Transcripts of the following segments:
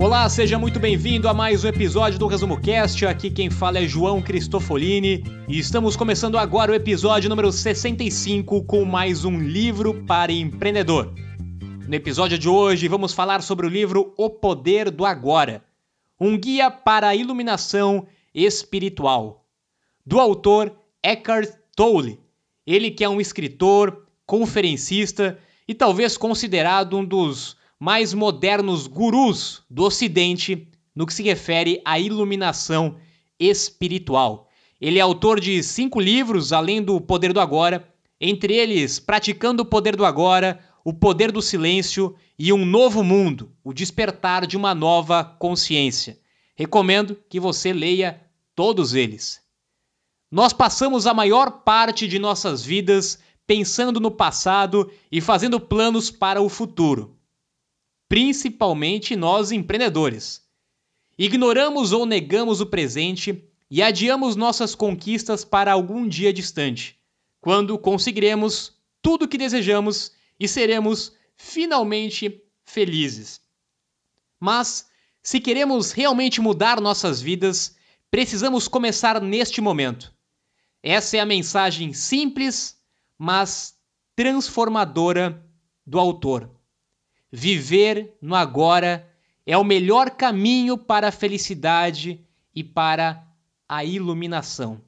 Olá, seja muito bem-vindo a mais um episódio do Resumo Cast. Aqui quem fala é João Cristofolini e estamos começando agora o episódio número 65 com mais um livro para empreendedor. No episódio de hoje vamos falar sobre o livro O Poder do Agora, um guia para a iluminação espiritual, do autor Eckhart Tolle. Ele que é um escritor, conferencista e talvez considerado um dos mais modernos gurus do Ocidente no que se refere à iluminação espiritual. Ele é autor de cinco livros, além do Poder do Agora, entre eles Praticando o Poder do Agora, O Poder do Silêncio e Um Novo Mundo, O Despertar de uma Nova Consciência. Recomendo que você leia todos eles. Nós passamos a maior parte de nossas vidas pensando no passado e fazendo planos para o futuro principalmente nós empreendedores. Ignoramos ou negamos o presente e adiamos nossas conquistas para algum dia distante, quando conseguiremos tudo o que desejamos e seremos finalmente felizes. Mas, se queremos realmente mudar nossas vidas, precisamos começar neste momento. Essa é a mensagem simples, mas transformadora do autor. Viver no agora é o melhor caminho para a felicidade e para a iluminação.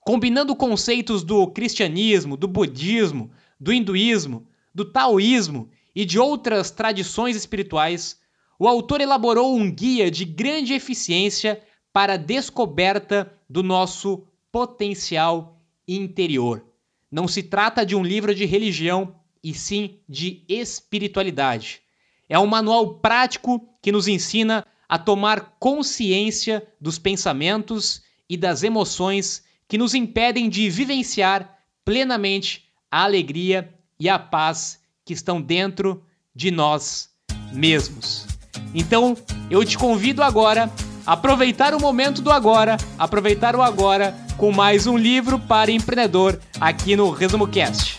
Combinando conceitos do cristianismo, do budismo, do hinduísmo, do taoísmo e de outras tradições espirituais, o autor elaborou um guia de grande eficiência para a descoberta do nosso potencial interior. Não se trata de um livro de religião e sim de espiritualidade. É um manual prático que nos ensina a tomar consciência dos pensamentos e das emoções que nos impedem de vivenciar plenamente a alegria e a paz que estão dentro de nós mesmos. Então, eu te convido agora a aproveitar o momento do agora, aproveitar o agora com mais um livro para empreendedor aqui no Resumo Cast.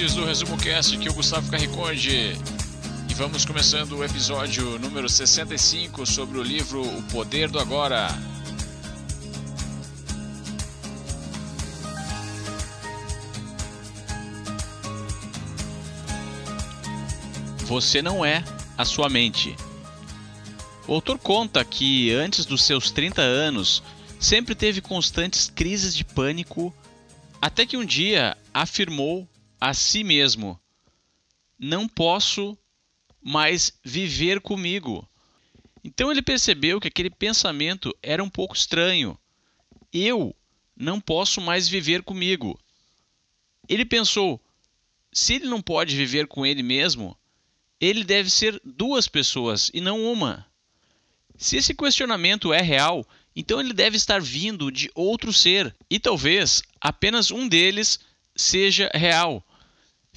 Ouvintes do Resumo Cast, aqui é o Gustavo Carriconde. E vamos começando o episódio número 65 sobre o livro O Poder do Agora. Você não é a sua mente. O autor conta que antes dos seus 30 anos sempre teve constantes crises de pânico, até que um dia afirmou a si mesmo: Não posso mais viver comigo. Então ele percebeu que aquele pensamento era um pouco estranho. Eu não posso mais viver comigo. Ele pensou: se ele não pode viver com ele mesmo, ele deve ser duas pessoas e não uma. Se esse questionamento é real, então ele deve estar vindo de outro ser e talvez apenas um deles seja real.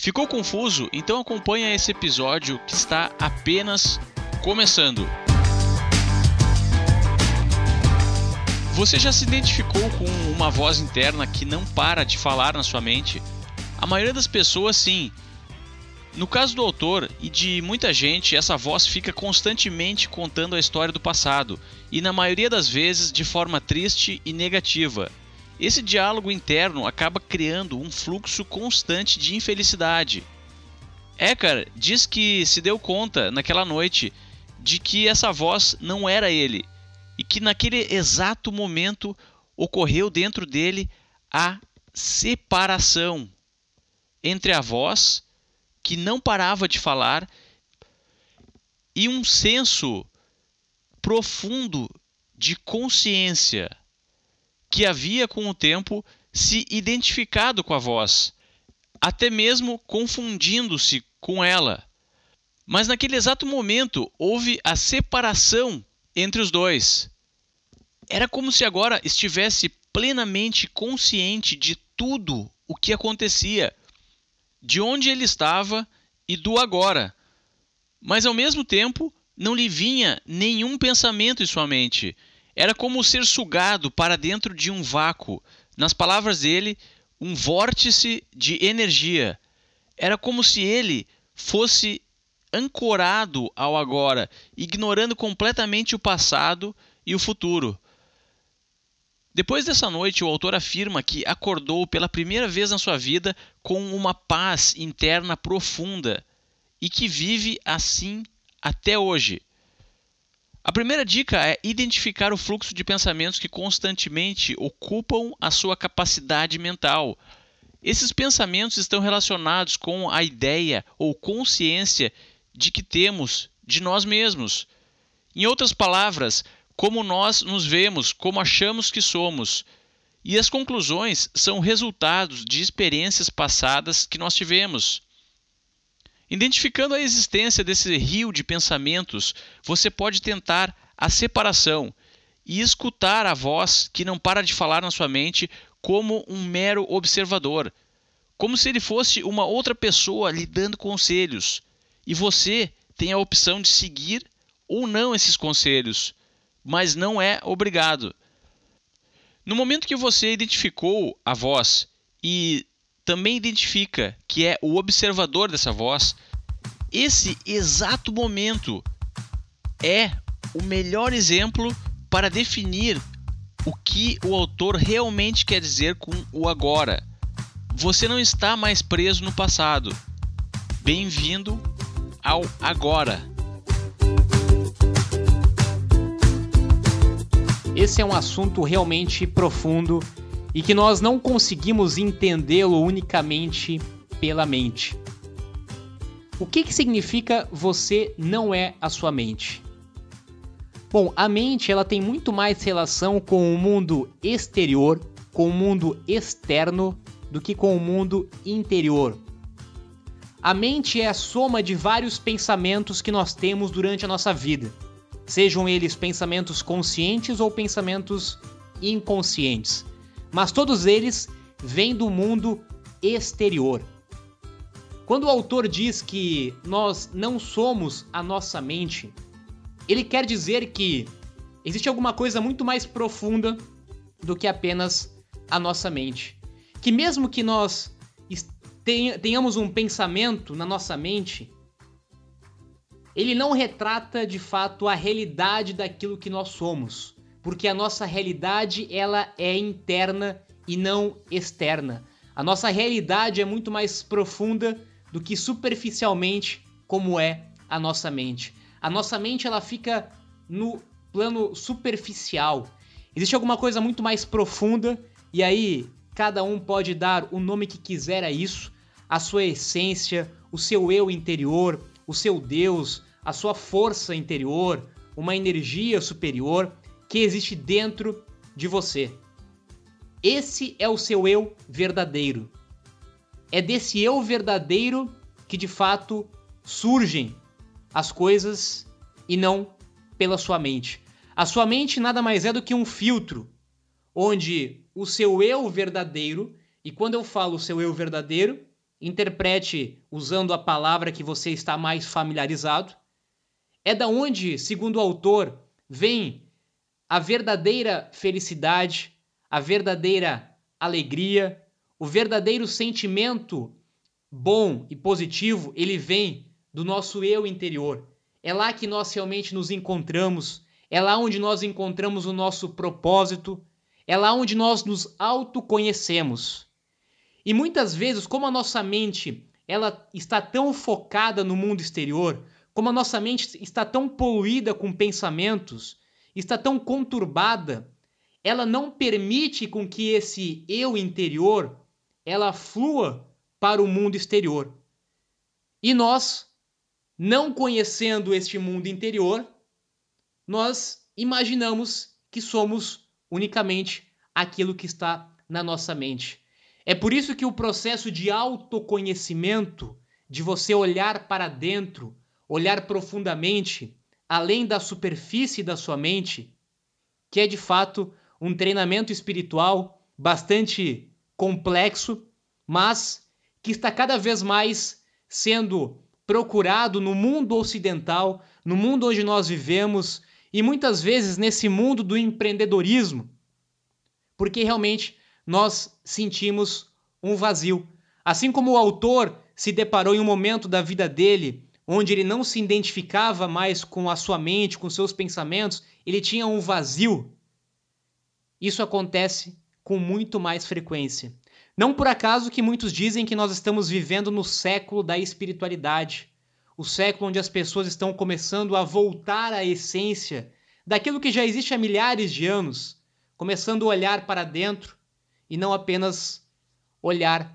Ficou confuso? Então acompanha esse episódio que está apenas começando. Você já se identificou com uma voz interna que não para de falar na sua mente? A maioria das pessoas sim. No caso do autor e de muita gente, essa voz fica constantemente contando a história do passado, e na maioria das vezes de forma triste e negativa. Esse diálogo interno acaba criando um fluxo constante de infelicidade. Eckhart diz que se deu conta naquela noite de que essa voz não era ele e que naquele exato momento ocorreu dentro dele a separação entre a voz que não parava de falar e um senso profundo de consciência que havia com o tempo se identificado com a voz, até mesmo confundindo-se com ela. Mas naquele exato momento houve a separação entre os dois. Era como se agora estivesse plenamente consciente de tudo o que acontecia, de onde ele estava e do agora. Mas ao mesmo tempo não lhe vinha nenhum pensamento em sua mente. Era como ser sugado para dentro de um vácuo. Nas palavras dele, um vórtice de energia. Era como se ele fosse ancorado ao agora, ignorando completamente o passado e o futuro. Depois dessa noite, o autor afirma que acordou pela primeira vez na sua vida com uma paz interna profunda e que vive assim até hoje. A primeira dica é identificar o fluxo de pensamentos que constantemente ocupam a sua capacidade mental. Esses pensamentos estão relacionados com a ideia ou consciência de que temos de nós mesmos. Em outras palavras, como nós nos vemos, como achamos que somos. E as conclusões são resultados de experiências passadas que nós tivemos. Identificando a existência desse rio de pensamentos, você pode tentar a separação e escutar a voz que não para de falar na sua mente como um mero observador, como se ele fosse uma outra pessoa lhe dando conselhos e você tem a opção de seguir ou não esses conselhos, mas não é obrigado. No momento que você identificou a voz e também identifica que é o observador dessa voz, esse exato momento é o melhor exemplo para definir o que o autor realmente quer dizer com o agora. Você não está mais preso no passado. Bem-vindo ao agora. Esse é um assunto realmente profundo e que nós não conseguimos entendê-lo unicamente pela mente. O que, que significa você não é a sua mente? Bom, a mente ela tem muito mais relação com o mundo exterior, com o mundo externo, do que com o mundo interior. A mente é a soma de vários pensamentos que nós temos durante a nossa vida, sejam eles pensamentos conscientes ou pensamentos inconscientes. Mas todos eles vêm do mundo exterior. Quando o autor diz que nós não somos a nossa mente, ele quer dizer que existe alguma coisa muito mais profunda do que apenas a nossa mente. Que mesmo que nós tenhamos um pensamento na nossa mente, ele não retrata de fato a realidade daquilo que nós somos, porque a nossa realidade ela é interna e não externa. A nossa realidade é muito mais profunda do que superficialmente como é a nossa mente. A nossa mente ela fica no plano superficial. Existe alguma coisa muito mais profunda e aí cada um pode dar o nome que quiser a isso, a sua essência, o seu eu interior, o seu Deus, a sua força interior, uma energia superior que existe dentro de você. Esse é o seu eu verdadeiro. É desse eu verdadeiro que de fato surgem as coisas e não pela sua mente. A sua mente nada mais é do que um filtro onde o seu eu verdadeiro, e quando eu falo seu eu verdadeiro, interprete usando a palavra que você está mais familiarizado. É da onde, segundo o autor, vem a verdadeira felicidade, a verdadeira alegria, o verdadeiro sentimento bom e positivo, ele vem do nosso eu interior. É lá que nós realmente nos encontramos, é lá onde nós encontramos o nosso propósito, é lá onde nós nos autoconhecemos. E muitas vezes, como a nossa mente ela está tão focada no mundo exterior, como a nossa mente está tão poluída com pensamentos, está tão conturbada, ela não permite com que esse eu interior ela flua para o mundo exterior. E nós, não conhecendo este mundo interior, nós imaginamos que somos unicamente aquilo que está na nossa mente. É por isso que o processo de autoconhecimento, de você olhar para dentro, olhar profundamente, além da superfície da sua mente, que é de fato um treinamento espiritual bastante complexo, mas que está cada vez mais sendo procurado no mundo ocidental, no mundo onde nós vivemos e muitas vezes nesse mundo do empreendedorismo, porque realmente nós sentimos um vazio. Assim como o autor se deparou em um momento da vida dele onde ele não se identificava mais com a sua mente, com seus pensamentos, ele tinha um vazio. Isso acontece com muito mais frequência. Não por acaso que muitos dizem que nós estamos vivendo no século da espiritualidade, o século onde as pessoas estão começando a voltar à essência daquilo que já existe há milhares de anos, começando a olhar para dentro e não apenas olhar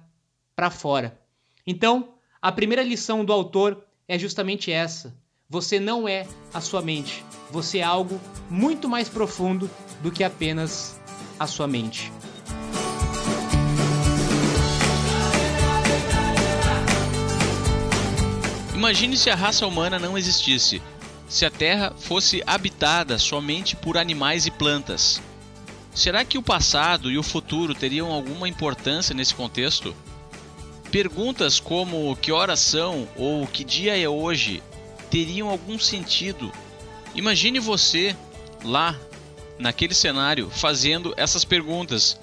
para fora. Então, a primeira lição do autor é justamente essa. Você não é a sua mente. Você é algo muito mais profundo do que apenas a sua mente. Imagine se a raça humana não existisse, se a Terra fosse habitada somente por animais e plantas. Será que o passado e o futuro teriam alguma importância nesse contexto? Perguntas como que horas são ou que dia é hoje teriam algum sentido. Imagine você lá naquele cenário fazendo essas perguntas.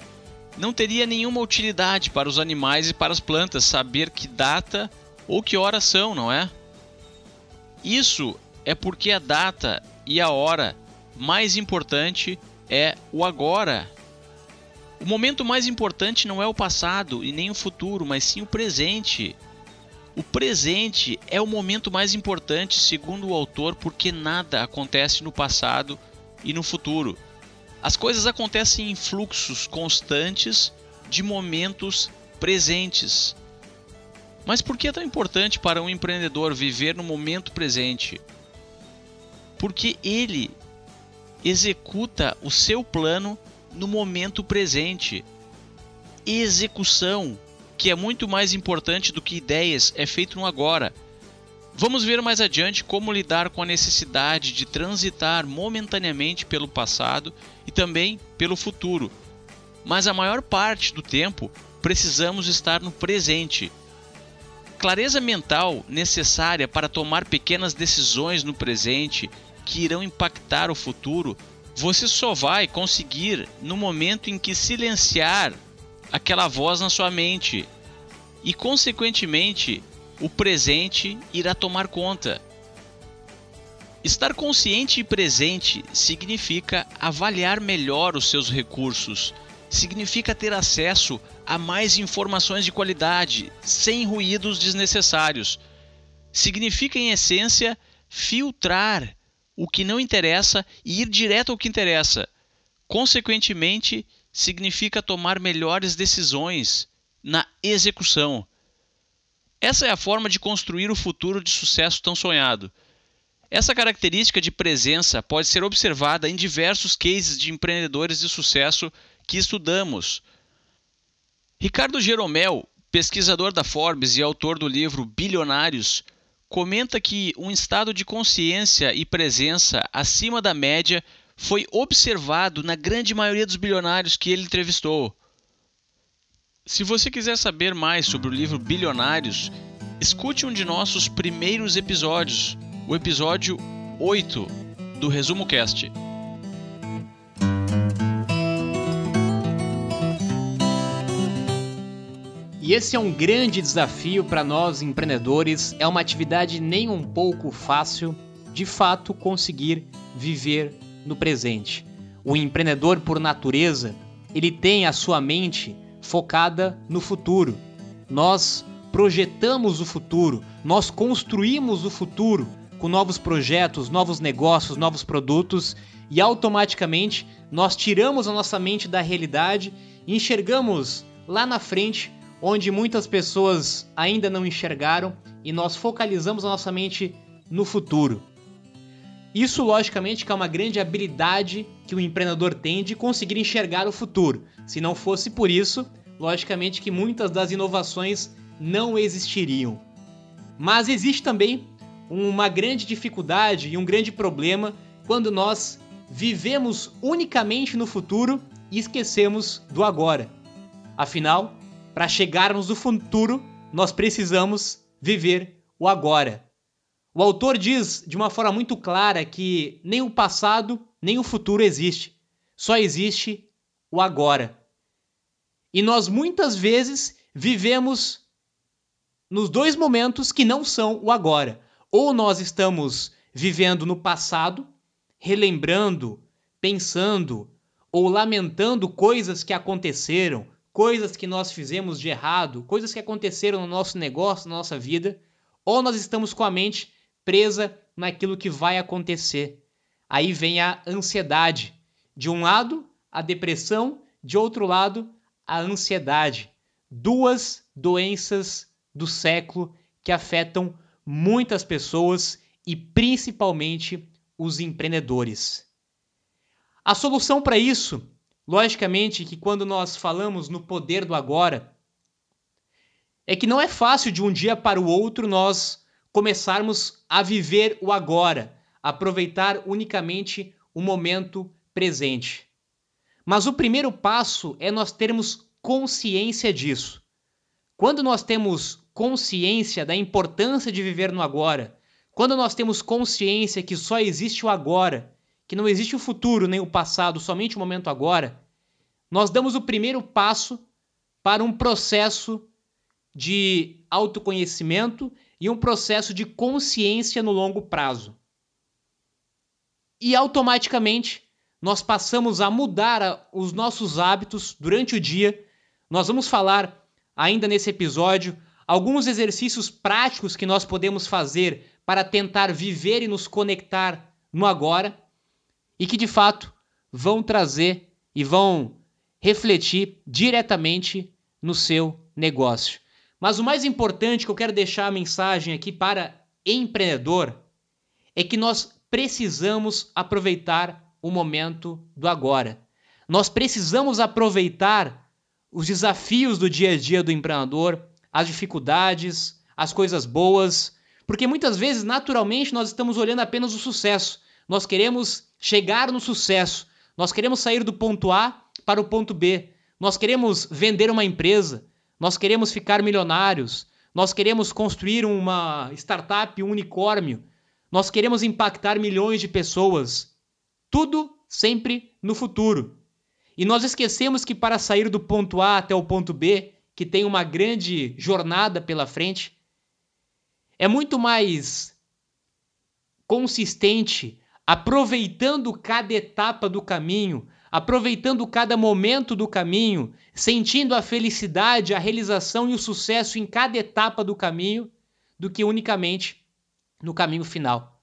Não teria nenhuma utilidade para os animais e para as plantas saber que data ou que horas são, não é? Isso é porque a data e a hora mais importante é o agora. O momento mais importante não é o passado e nem o futuro, mas sim o presente. O presente é o momento mais importante, segundo o autor, porque nada acontece no passado e no futuro. As coisas acontecem em fluxos constantes de momentos presentes. Mas por que é tão importante para um empreendedor viver no momento presente? Porque ele executa o seu plano no momento presente. Execução, que é muito mais importante do que ideias, é feito no agora. Vamos ver mais adiante como lidar com a necessidade de transitar momentaneamente pelo passado e também pelo futuro. Mas a maior parte do tempo precisamos estar no presente clareza mental necessária para tomar pequenas decisões no presente que irão impactar o futuro, você só vai conseguir no momento em que silenciar aquela voz na sua mente e, consequentemente, o presente irá tomar conta. Estar consciente e presente significa avaliar melhor os seus recursos, significa ter acesso a mais informações de qualidade, sem ruídos desnecessários. Significa, em essência, filtrar o que não interessa e ir direto ao que interessa. Consequentemente, significa tomar melhores decisões na execução. Essa é a forma de construir o futuro de sucesso tão sonhado. Essa característica de presença pode ser observada em diversos cases de empreendedores de sucesso que estudamos Ricardo Jeromel, pesquisador da Forbes e autor do livro Bilionários, comenta que um estado de consciência e presença acima da média foi observado na grande maioria dos bilionários que ele entrevistou. Se você quiser saber mais sobre o livro Bilionários, escute um de nossos primeiros episódios, o episódio 8 do Resumo Cast. E esse é um grande desafio para nós empreendedores. É uma atividade nem um pouco fácil, de fato, conseguir viver no presente. O empreendedor, por natureza, ele tem a sua mente focada no futuro. Nós projetamos o futuro, nós construímos o futuro com novos projetos, novos negócios, novos produtos e automaticamente nós tiramos a nossa mente da realidade e enxergamos lá na frente onde muitas pessoas ainda não enxergaram e nós focalizamos a nossa mente no futuro. Isso, logicamente, que é uma grande habilidade que o empreendedor tem de conseguir enxergar o futuro. Se não fosse por isso, logicamente que muitas das inovações não existiriam. Mas existe também uma grande dificuldade e um grande problema quando nós vivemos unicamente no futuro e esquecemos do agora. Afinal, para chegarmos no futuro, nós precisamos viver o agora. O autor diz de uma forma muito clara que nem o passado nem o futuro existe, só existe o agora. E nós muitas vezes vivemos nos dois momentos que não são o agora. Ou nós estamos vivendo no passado, relembrando, pensando ou lamentando coisas que aconteceram, coisas que nós fizemos de errado, coisas que aconteceram no nosso negócio, na nossa vida, ou nós estamos com a mente presa naquilo que vai acontecer. Aí vem a ansiedade. De um lado, a depressão, de outro lado, a ansiedade. Duas doenças do século que afetam muitas pessoas e principalmente os empreendedores. A solução para isso, logicamente, que quando nós falamos no poder do agora, é que não é fácil de um dia para o outro nós começarmos a viver o agora, aproveitar unicamente o momento presente. Mas o primeiro passo é nós termos consciência disso. Quando nós temos consciência da importância de viver no agora, quando nós temos consciência que só existe o agora, que não existe o futuro nem o passado, somente o momento agora, nós damos o primeiro passo para um processo de autoconhecimento e um processo de consciência no longo prazo. E automaticamente nós passamos a mudar os nossos hábitos durante o dia. Nós vamos falar ainda nesse episódio alguns exercícios práticos que nós podemos fazer para tentar viver e nos conectar no agora e que de fato vão trazer e vão refletir diretamente no seu negócio. Mas o mais importante que eu quero deixar a mensagem aqui para empreendedor é que nós precisamos aproveitar o momento do agora. Nós precisamos aproveitar os desafios do dia a dia do empreendedor, as dificuldades, as coisas boas, porque muitas vezes, naturalmente, nós estamos olhando apenas o sucesso. Nós queremos chegar no sucesso. Nós queremos sair do ponto A para o ponto B. Nós queremos vender uma empresa. Nós queremos ficar milionários. Nós queremos construir uma startup, um unicórnio. Nós queremos impactar milhões de pessoas. Tudo sempre no futuro. E nós esquecemos que para sair do ponto A até o ponto B, que tem uma grande jornada pela frente, é muito mais consistente, aproveitando cada etapa do caminho, aproveitando cada momento do caminho, sentindo a felicidade, a realização e o sucesso em cada etapa do caminho, do que unicamente no caminho final.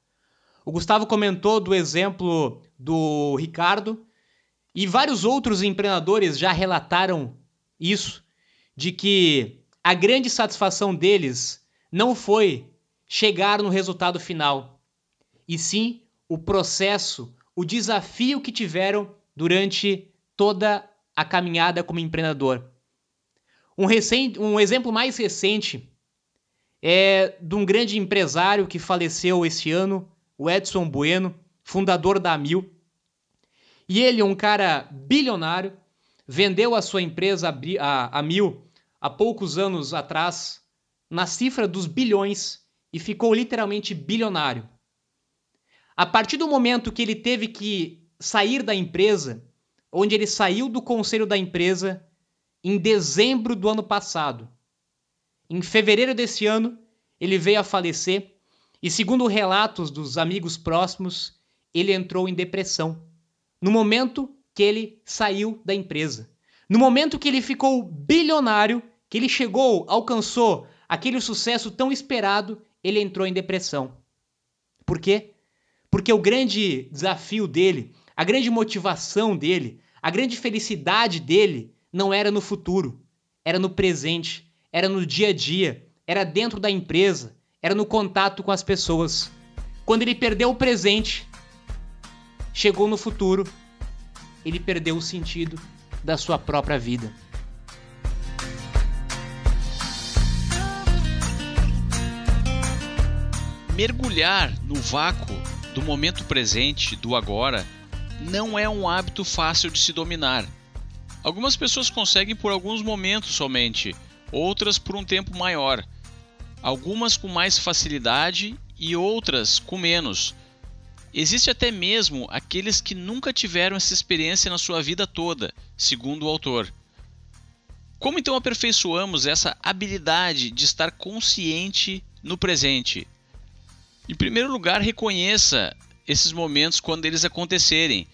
O Gustavo comentou do exemplo do Ricardo e vários outros empreendedores já relataram isso de que a grande satisfação deles não foi chegar no resultado final, e sim o processo, o desafio que tiveram durante toda a caminhada como empreendedor. Um, recente, um exemplo mais recente é de um grande empresário que faleceu esse ano, o Edson Bueno, fundador da Amil. E ele, um cara bilionário, vendeu a sua empresa a, a Mil há poucos anos atrás na cifra dos bilhões e ficou literalmente bilionário. A partir do momento que ele teve que sair da empresa, onde ele saiu do conselho da empresa em dezembro do ano passado. Em fevereiro desse ano, ele veio a falecer e, segundo relatos dos amigos próximos, ele entrou em depressão. No momento que ele saiu da empresa. No momento que ele ficou bilionário, que ele chegou, alcançou aquele sucesso tão esperado, ele entrou em depressão. Por quê? Porque o grande desafio dele, a grande motivação dele, a grande felicidade dele não era no futuro, era no presente, era no dia a dia, era dentro da empresa, era no contato com as pessoas. Quando ele perdeu o presente, chegou no futuro, ele perdeu o sentido da sua própria vida. Mergulhar no vácuo do momento presente, do agora, não é um hábito fácil de se dominar. Algumas pessoas conseguem por alguns momentos somente, outras por um tempo maior. Algumas com mais facilidade e outras com menos. Existe até mesmo aqueles que nunca tiveram essa experiência na sua vida toda, segundo o autor. Como então aperfeiçoamos essa habilidade de estar consciente no presente? Em primeiro lugar, reconheça esses momentos quando eles acontecerem.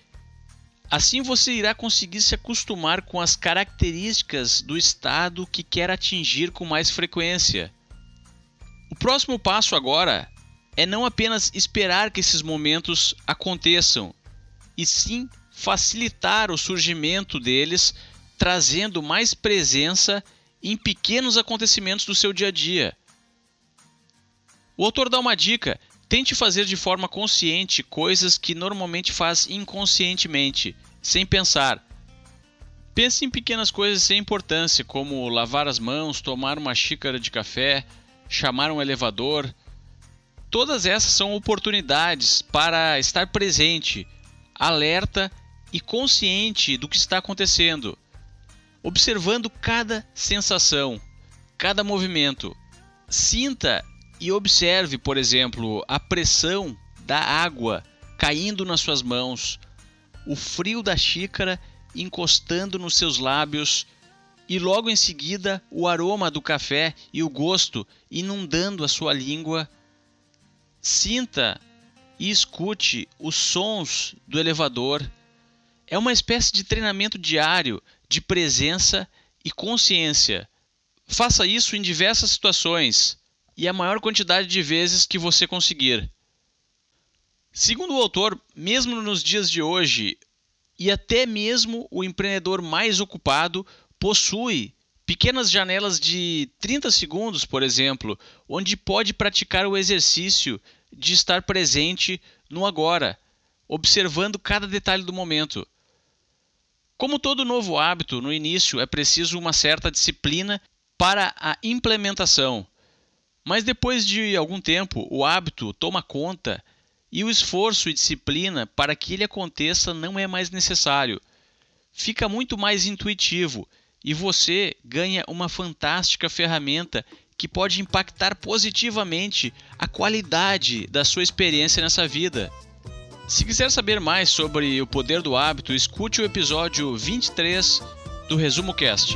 Assim você irá conseguir se acostumar com as características do estado que quer atingir com mais frequência. O próximo passo agora é não apenas esperar que esses momentos aconteçam, e sim facilitar o surgimento deles, trazendo mais presença em pequenos acontecimentos do seu dia a dia. O autor dá uma dica: tente fazer de forma consciente coisas que normalmente faz inconscientemente, sem pensar. Pense em pequenas coisas sem importância, como lavar as mãos, tomar uma xícara de café, chamar um elevador, Todas essas são oportunidades para estar presente, alerta e consciente do que está acontecendo, observando cada sensação, cada movimento. Sinta e observe, por exemplo, a pressão da água caindo nas suas mãos, o frio da xícara encostando nos seus lábios e logo em seguida o aroma do café e o gosto inundando a sua língua Sinta e escute os sons do elevador. É uma espécie de treinamento diário de presença e consciência. Faça isso em diversas situações e a maior quantidade de vezes que você conseguir. Segundo o autor, mesmo nos dias de hoje, e até mesmo o empreendedor mais ocupado possui pequenas janelas de 30 segundos, por exemplo, onde pode praticar o exercício de estar presente no agora, observando cada detalhe do momento. Como todo novo hábito, no início é preciso uma certa disciplina para a implementação. Mas depois de algum tempo, o hábito toma conta e o esforço e disciplina para que ele aconteça não é mais necessário. Fica muito mais intuitivo e você ganha uma fantástica ferramenta que pode impactar positivamente a qualidade da sua experiência nessa vida. Se quiser saber mais sobre o poder do hábito, escute o episódio 23 do Resumo Cast.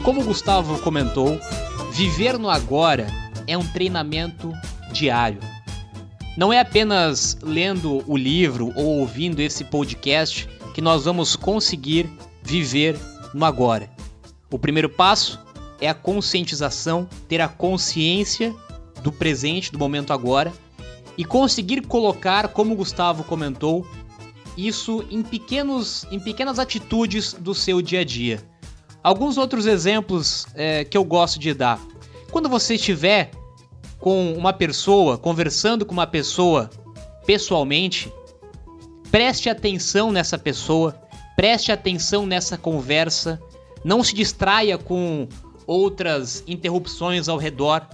Como o Gustavo comentou, viver no agora é um treinamento diário. Não é apenas lendo o livro ou ouvindo esse podcast que nós vamos conseguir viver no agora. O primeiro passo é a conscientização, ter a consciência do presente, do momento agora e conseguir colocar, como o Gustavo comentou, isso em pequenos, em pequenas atitudes do seu dia a dia. Alguns outros exemplos é, que eu gosto de dar. Quando você estiver com uma pessoa, conversando com uma pessoa pessoalmente, preste atenção nessa pessoa, preste atenção nessa conversa, não se distraia com outras interrupções ao redor.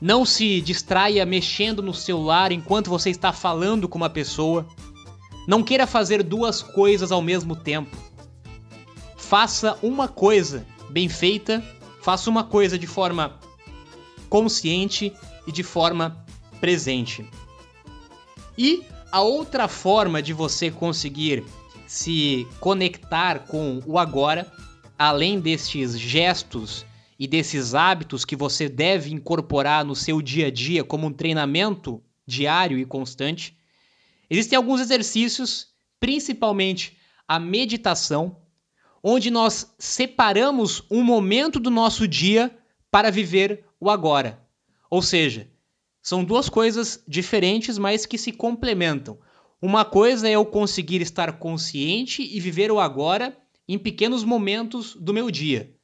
Não se distraia mexendo no celular enquanto você está falando com uma pessoa. Não queira fazer duas coisas ao mesmo tempo. Faça uma coisa bem feita, faça uma coisa de forma consciente e de forma presente. E a outra forma de você conseguir se conectar com o agora, além destes gestos e desses hábitos que você deve incorporar no seu dia a dia como um treinamento diário e constante, existem alguns exercícios, principalmente a meditação, onde nós separamos um momento do nosso dia para viver o agora. Ou seja, são duas coisas diferentes, mas que se complementam. Uma coisa é eu conseguir estar consciente e viver o agora em pequenos momentos do meu dia.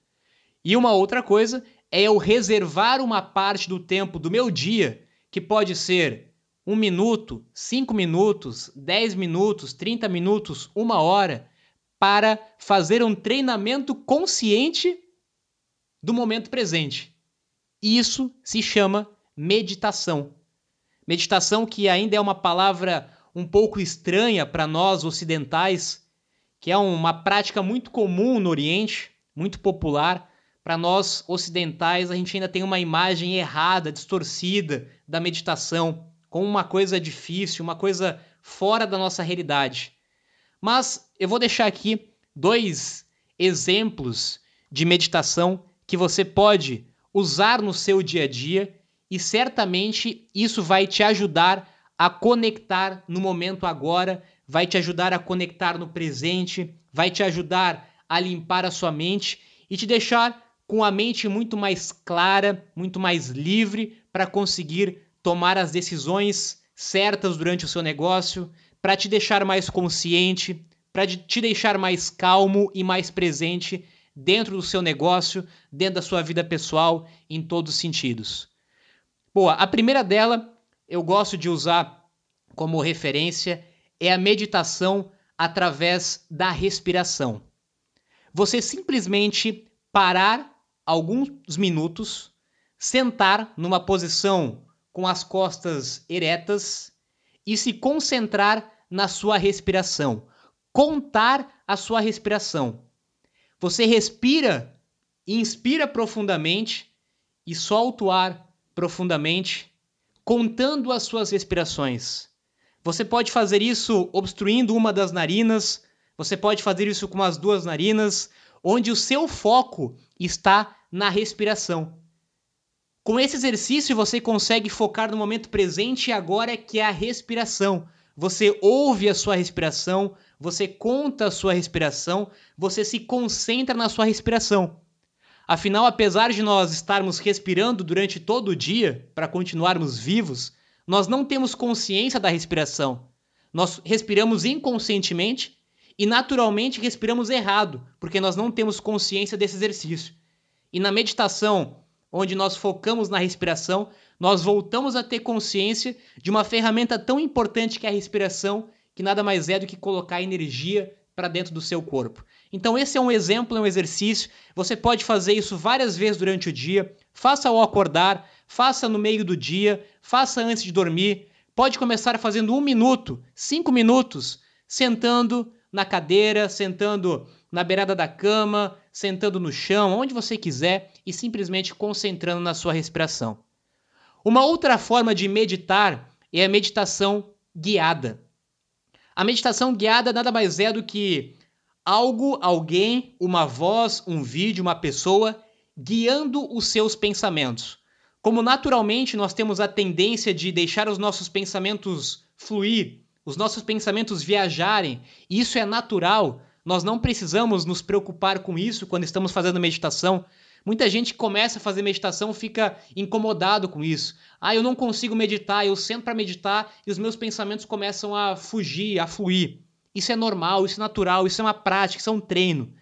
E uma outra coisa é eu reservar uma parte do tempo do meu dia, que pode ser um minuto, cinco minutos, dez minutos, trinta minutos, uma hora, para fazer um treinamento consciente do momento presente. Isso se chama meditação. Meditação que ainda é uma palavra um pouco estranha para nós ocidentais, que é uma prática muito comum no Oriente, muito popular. Para nós ocidentais, a gente ainda tem uma imagem errada, distorcida da meditação, como uma coisa difícil, uma coisa fora da nossa realidade. Mas eu vou deixar aqui dois exemplos de meditação que você pode usar no seu dia a dia e certamente isso vai te ajudar a conectar no momento agora, vai te ajudar a conectar no presente, vai te ajudar a limpar a sua mente e te deixar com a mente muito mais clara, muito mais livre para conseguir tomar as decisões certas durante o seu negócio, para te deixar mais consciente, para te deixar mais calmo e mais presente dentro do seu negócio, dentro da sua vida pessoal, em todos os sentidos. Boa, a primeira dela eu gosto de usar como referência é a meditação através da respiração. Você simplesmente parar alguns minutos, sentar numa posição com as costas eretas e se concentrar na sua respiração. Contar a sua respiração. Você respira, inspira profundamente e solta o ar profundamente, contando as suas respirações. Você pode fazer isso obstruindo uma das narinas, você pode fazer isso com as duas narinas, onde o seu foco está na respiração. Com esse exercício, você consegue focar no momento presente e agora, que é a respiração. Você ouve a sua respiração, você conta a sua respiração, você se concentra na sua respiração. Afinal, apesar de nós estarmos respirando durante todo o dia para continuarmos vivos, nós não temos consciência da respiração. Nós respiramos inconscientemente e naturalmente respiramos errado, porque nós não temos consciência desse exercício. E na meditação, onde nós focamos na respiração, nós voltamos a ter consciência de uma ferramenta tão importante que é a respiração, que nada mais é do que colocar energia para dentro do seu corpo. Então, esse é um exemplo, é um exercício. Você pode fazer isso várias vezes durante o dia. Faça ao acordar, faça no meio do dia, faça antes de dormir. Pode começar fazendo um minuto, cinco minutos, sentando na cadeira, sentando na beirada da cama, sentando no chão, onde você quiser e simplesmente concentrando na sua respiração. Uma outra forma de meditar é a meditação guiada. A meditação guiada nada mais é do que algo, alguém, uma voz, um vídeo, uma pessoa guiando os seus pensamentos. Como naturalmente nós temos a tendência de deixar os nossos pensamentos fluir, os nossos pensamentos viajarem, e isso é natural, nós não precisamos nos preocupar com isso quando estamos fazendo meditação. Muita gente começa a fazer meditação fica incomodado com isso. Ah, eu não consigo meditar, eu sento para meditar e os meus pensamentos começam a fugir, a fluir. Isso é normal, isso é natural, isso é uma prática, isso é um treino.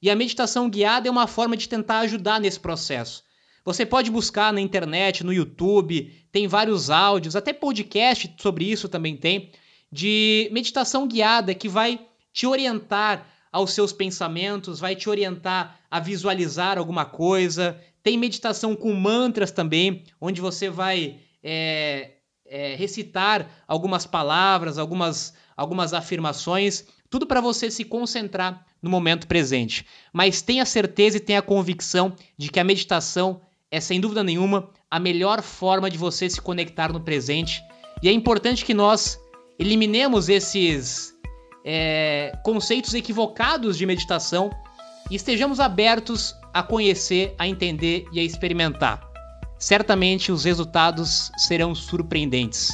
E a meditação guiada é uma forma de tentar ajudar nesse processo. Você pode buscar na internet, no YouTube, tem vários áudios, até podcast sobre isso também tem, de meditação guiada que vai te orientar aos seus pensamentos, vai te orientar a visualizar alguma coisa. Tem meditação com mantras também, onde você vai é, é, recitar algumas palavras, algumas algumas afirmações, tudo para você se concentrar no momento presente. Mas tenha certeza e tenha convicção de que a meditação é, sem dúvida nenhuma, a melhor forma de você se conectar no presente. E é importante que nós eliminemos esses é, conceitos equivocados de meditação e estejamos abertos a conhecer, a entender e a experimentar. Certamente os resultados serão surpreendentes.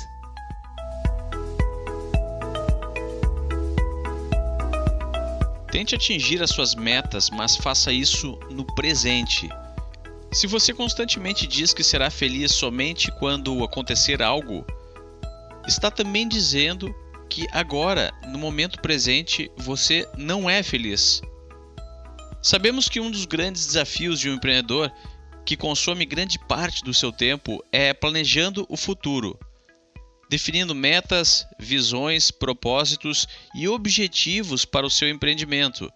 Tente atingir as suas metas, mas faça isso no presente. Se você constantemente diz que será feliz somente quando acontecer algo, está também dizendo que agora, no momento presente, você não é feliz. Sabemos que um dos grandes desafios de um empreendedor que consome grande parte do seu tempo é planejando o futuro, definindo metas, visões, propósitos e objetivos para o seu empreendimento.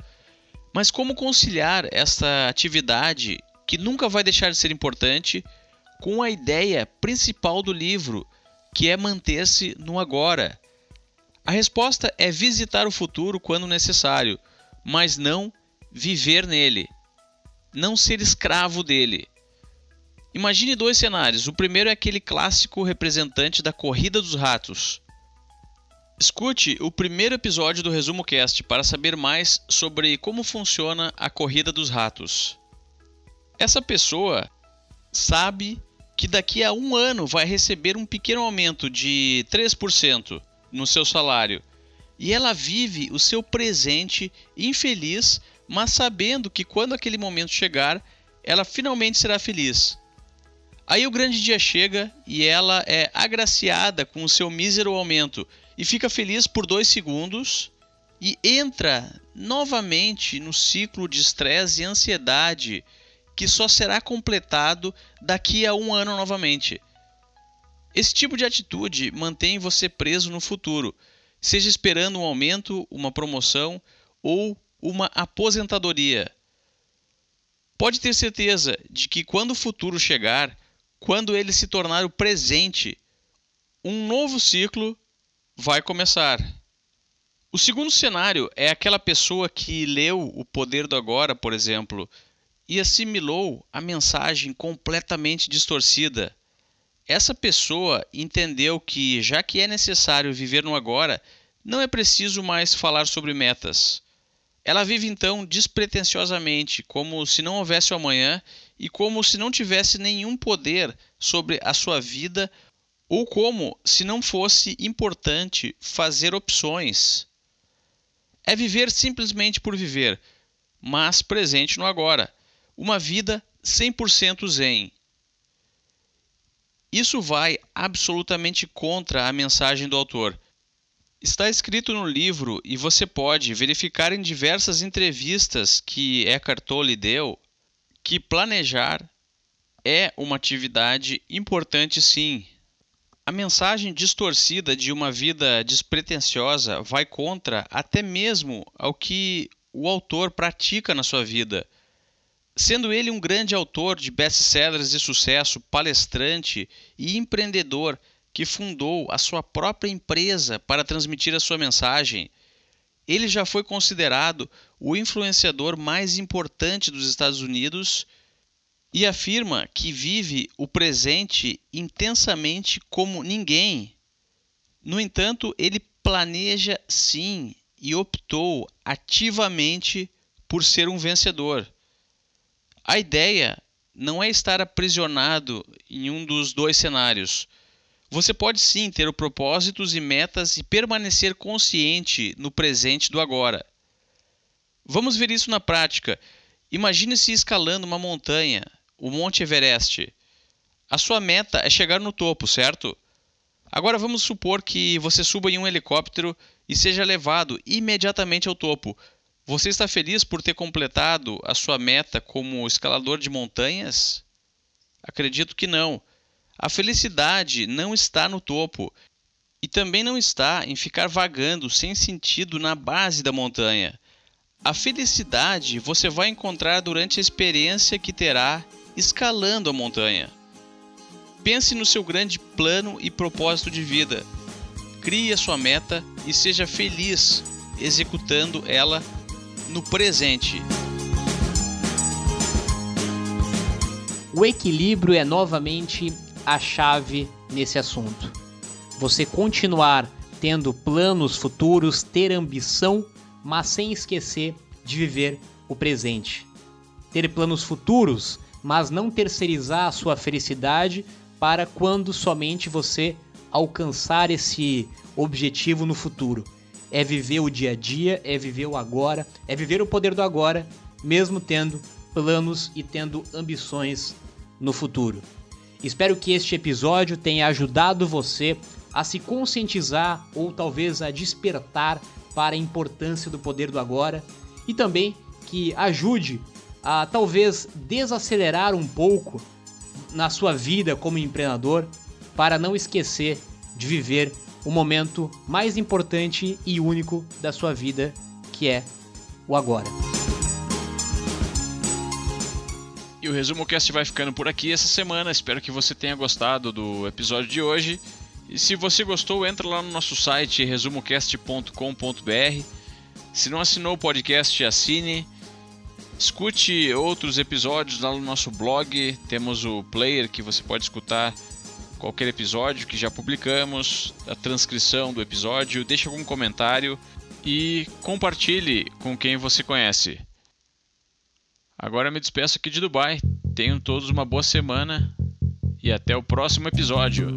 Mas como conciliar essa atividade, que nunca vai deixar de ser importante, com a ideia principal do livro, que é manter-se no agora? A resposta é visitar o futuro quando necessário, mas não viver nele, não ser escravo dele. Imagine dois cenários. O primeiro é aquele clássico representante da corrida dos ratos. Escute o primeiro episódio do Resumo Cast para saber mais sobre como funciona a corrida dos ratos. Essa pessoa sabe que daqui a um ano vai receber um pequeno aumento de 3% no seu salário e ela vive o seu presente infeliz, mas sabendo que quando aquele momento chegar, ela finalmente será feliz. Aí o grande dia chega e ela é agraciada com o seu mísero aumento e fica feliz por dois segundos e entra novamente no ciclo de estresse e ansiedade que só será completado daqui a um ano novamente. Esse tipo de atitude mantém você preso no futuro, seja esperando um aumento, uma promoção ou uma aposentadoria. Pode ter certeza de que quando o futuro chegar, quando ele se tornar o presente, um novo ciclo vai começar. O segundo cenário é aquela pessoa que leu O Poder do Agora, por exemplo, e assimilou a mensagem completamente distorcida. Essa pessoa entendeu que, já que é necessário viver no agora, não é preciso mais falar sobre metas. Ela vive então despretensiosamente, como se não houvesse o amanhã e como se não tivesse nenhum poder sobre a sua vida ou como se não fosse importante fazer opções. É viver simplesmente por viver, mas presente no agora. Uma vida 100% zen. Isso vai absolutamente contra a mensagem do autor. Está escrito no livro e você pode verificar em diversas entrevistas que Eckhart Tolle deu que planejar é uma atividade importante sim. A mensagem distorcida de uma vida despretensiosa vai contra até mesmo ao que o autor pratica na sua vida. Sendo ele um grande autor de best-sellers de sucesso, palestrante e empreendedor que fundou a sua própria empresa para transmitir a sua mensagem, ele já foi considerado o influenciador mais importante dos Estados Unidos e afirma que vive o presente intensamente como ninguém. No entanto, ele planeja sim e optou ativamente por ser um vencedor. A ideia não é estar aprisionado em um dos dois cenários você pode sim ter propósitos e metas e permanecer consciente no presente do agora. Vamos ver isso na prática. Imagine-se escalando uma montanha, o Monte Everest. A sua meta é chegar no topo, certo? Agora vamos supor que você suba em um helicóptero e seja levado imediatamente ao topo. Você está feliz por ter completado a sua meta como escalador de montanhas? Acredito que não. A felicidade não está no topo e também não está em ficar vagando sem sentido na base da montanha. A felicidade você vai encontrar durante a experiência que terá escalando a montanha. Pense no seu grande plano e propósito de vida. Crie a sua meta e seja feliz executando ela no presente. O equilíbrio é novamente a chave nesse assunto. Você continuar tendo planos futuros, ter ambição, mas sem esquecer de viver o presente. Ter planos futuros, mas não terceirizar a sua felicidade para quando somente você alcançar esse objetivo no futuro. É viver o dia a dia, é viver o agora, é viver o poder do agora, mesmo tendo planos e tendo ambições no futuro. Espero que este episódio tenha ajudado você a se conscientizar ou talvez a despertar para a importância do poder do agora e também que ajude a talvez desacelerar um pouco na sua vida como empreendedor para não esquecer de viver o momento mais importante e único da sua vida, que é o agora. E o Resumo Cast vai ficando por aqui essa semana. Espero que você tenha gostado do episódio de hoje. E se você gostou, entra lá no nosso site resumocast.com.br. Se não assinou o podcast, assine. Escute outros episódios lá no nosso blog. Temos o player que você pode escutar qualquer episódio que já publicamos, a transcrição do episódio. Deixe algum comentário e compartilhe com quem você conhece. Agora me despeço aqui de Dubai. Tenham todos uma boa semana e até o próximo episódio.